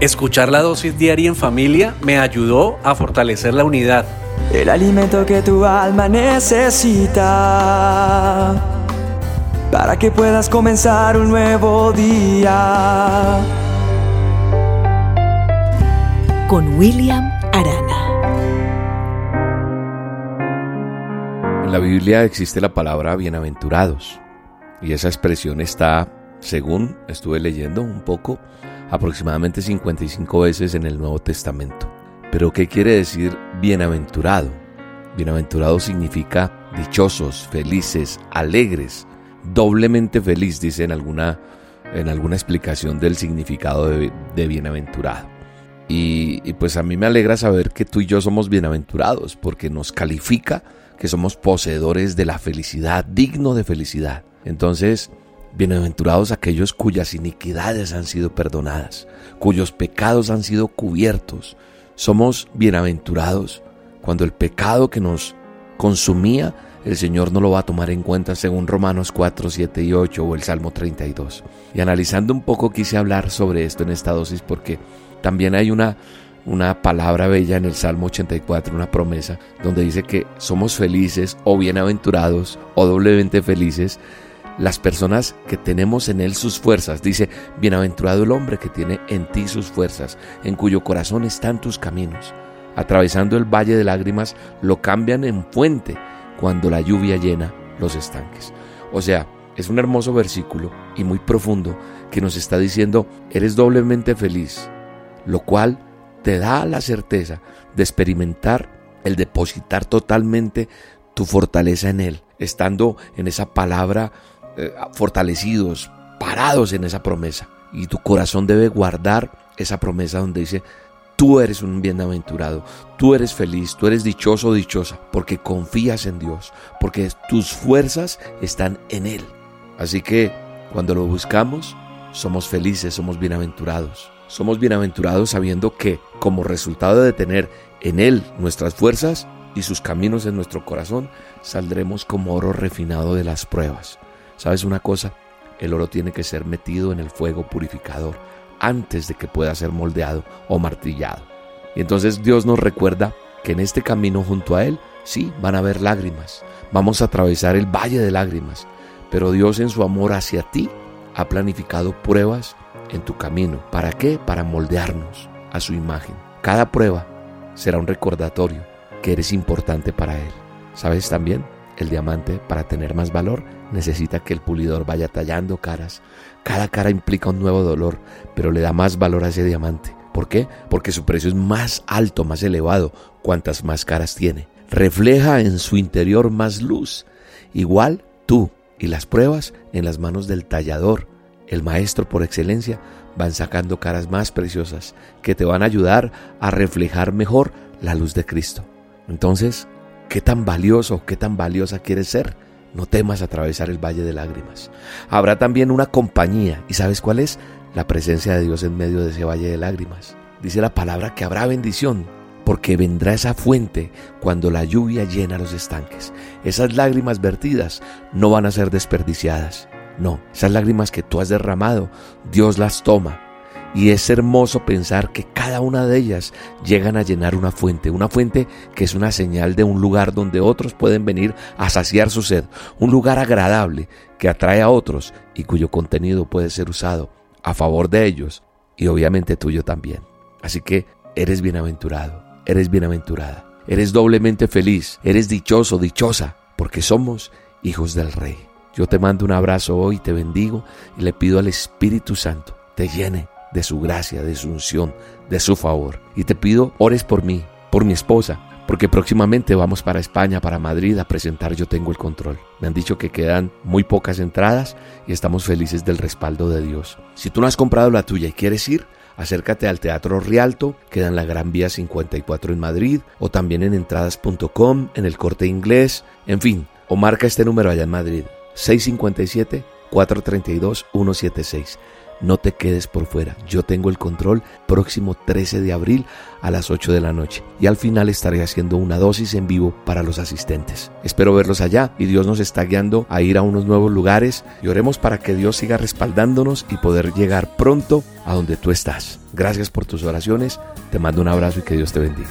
Escuchar la dosis diaria en familia me ayudó a fortalecer la unidad. El alimento que tu alma necesita para que puedas comenzar un nuevo día. Con William Arana. En la Biblia existe la palabra bienaventurados y esa expresión está, según estuve leyendo un poco, aproximadamente 55 veces en el Nuevo Testamento. Pero ¿qué quiere decir bienaventurado? Bienaventurado significa dichosos, felices, alegres, doblemente feliz, dice en alguna, en alguna explicación del significado de, bienaventurado. Y, y pues a mí me alegra saber que tú y yo somos bienaventurados, porque nos califica que somos poseedores de la felicidad, digno de felicidad. Entonces, Bienaventurados aquellos cuyas iniquidades han sido perdonadas, cuyos pecados han sido cubiertos. Somos bienaventurados cuando el pecado que nos consumía, el Señor no lo va a tomar en cuenta según Romanos 4, 7 y 8 o el Salmo 32. Y analizando un poco quise hablar sobre esto en esta dosis porque también hay una, una palabra bella en el Salmo 84, una promesa, donde dice que somos felices o bienaventurados o doblemente felices las personas que tenemos en Él sus fuerzas. Dice, bienaventurado el hombre que tiene en ti sus fuerzas, en cuyo corazón están tus caminos. Atravesando el valle de lágrimas, lo cambian en fuente cuando la lluvia llena los estanques. O sea, es un hermoso versículo y muy profundo que nos está diciendo, eres doblemente feliz, lo cual te da la certeza de experimentar el depositar totalmente tu fortaleza en Él, estando en esa palabra eh, fortalecidos, parados en esa promesa. Y tu corazón debe guardar esa promesa donde dice, tú eres un bienaventurado, tú eres feliz, tú eres dichoso o dichosa, porque confías en Dios, porque tus fuerzas están en Él. Así que cuando lo buscamos, somos felices, somos bienaventurados. Somos bienaventurados sabiendo que como resultado de tener en Él nuestras fuerzas y sus caminos en nuestro corazón, saldremos como oro refinado de las pruebas. ¿Sabes una cosa? El oro tiene que ser metido en el fuego purificador antes de que pueda ser moldeado o martillado. Y entonces Dios nos recuerda que en este camino junto a Él, sí, van a haber lágrimas. Vamos a atravesar el valle de lágrimas. Pero Dios en su amor hacia ti ha planificado pruebas en tu camino. ¿Para qué? Para moldearnos a su imagen. Cada prueba será un recordatorio que eres importante para Él. ¿Sabes también? El diamante, para tener más valor, necesita que el pulidor vaya tallando caras. Cada cara implica un nuevo dolor, pero le da más valor a ese diamante. ¿Por qué? Porque su precio es más alto, más elevado, cuantas más caras tiene. Refleja en su interior más luz. Igual tú y las pruebas en las manos del tallador, el maestro por excelencia, van sacando caras más preciosas que te van a ayudar a reflejar mejor la luz de Cristo. Entonces, qué tan valioso, qué tan valiosa quieres ser. No temas atravesar el valle de lágrimas. Habrá también una compañía, ¿y sabes cuál es? La presencia de Dios en medio de ese valle de lágrimas. Dice la palabra que habrá bendición, porque vendrá esa fuente cuando la lluvia llena los estanques. Esas lágrimas vertidas no van a ser desperdiciadas. No, esas lágrimas que tú has derramado, Dios las toma y es hermoso pensar que cada una de ellas llegan a llenar una fuente, una fuente que es una señal de un lugar donde otros pueden venir a saciar su sed, un lugar agradable que atrae a otros y cuyo contenido puede ser usado a favor de ellos y obviamente tuyo también. Así que eres bienaventurado, eres bienaventurada, eres doblemente feliz, eres dichoso, dichosa, porque somos hijos del Rey. Yo te mando un abrazo hoy, te bendigo y le pido al Espíritu Santo te llene de su gracia, de su unción, de su favor. Y te pido, ores por mí, por mi esposa, porque próximamente vamos para España, para Madrid, a presentar Yo Tengo el Control. Me han dicho que quedan muy pocas entradas y estamos felices del respaldo de Dios. Si tú no has comprado la tuya y quieres ir, acércate al Teatro Rialto, queda en la Gran Vía 54 en Madrid, o también en entradas.com, en el corte inglés, en fin, o marca este número allá en Madrid, 657 432 176. No te quedes por fuera. Yo tengo el control próximo 13 de abril a las 8 de la noche y al final estaré haciendo una dosis en vivo para los asistentes. Espero verlos allá y Dios nos está guiando a ir a unos nuevos lugares y oremos para que Dios siga respaldándonos y poder llegar pronto a donde tú estás. Gracias por tus oraciones, te mando un abrazo y que Dios te bendiga.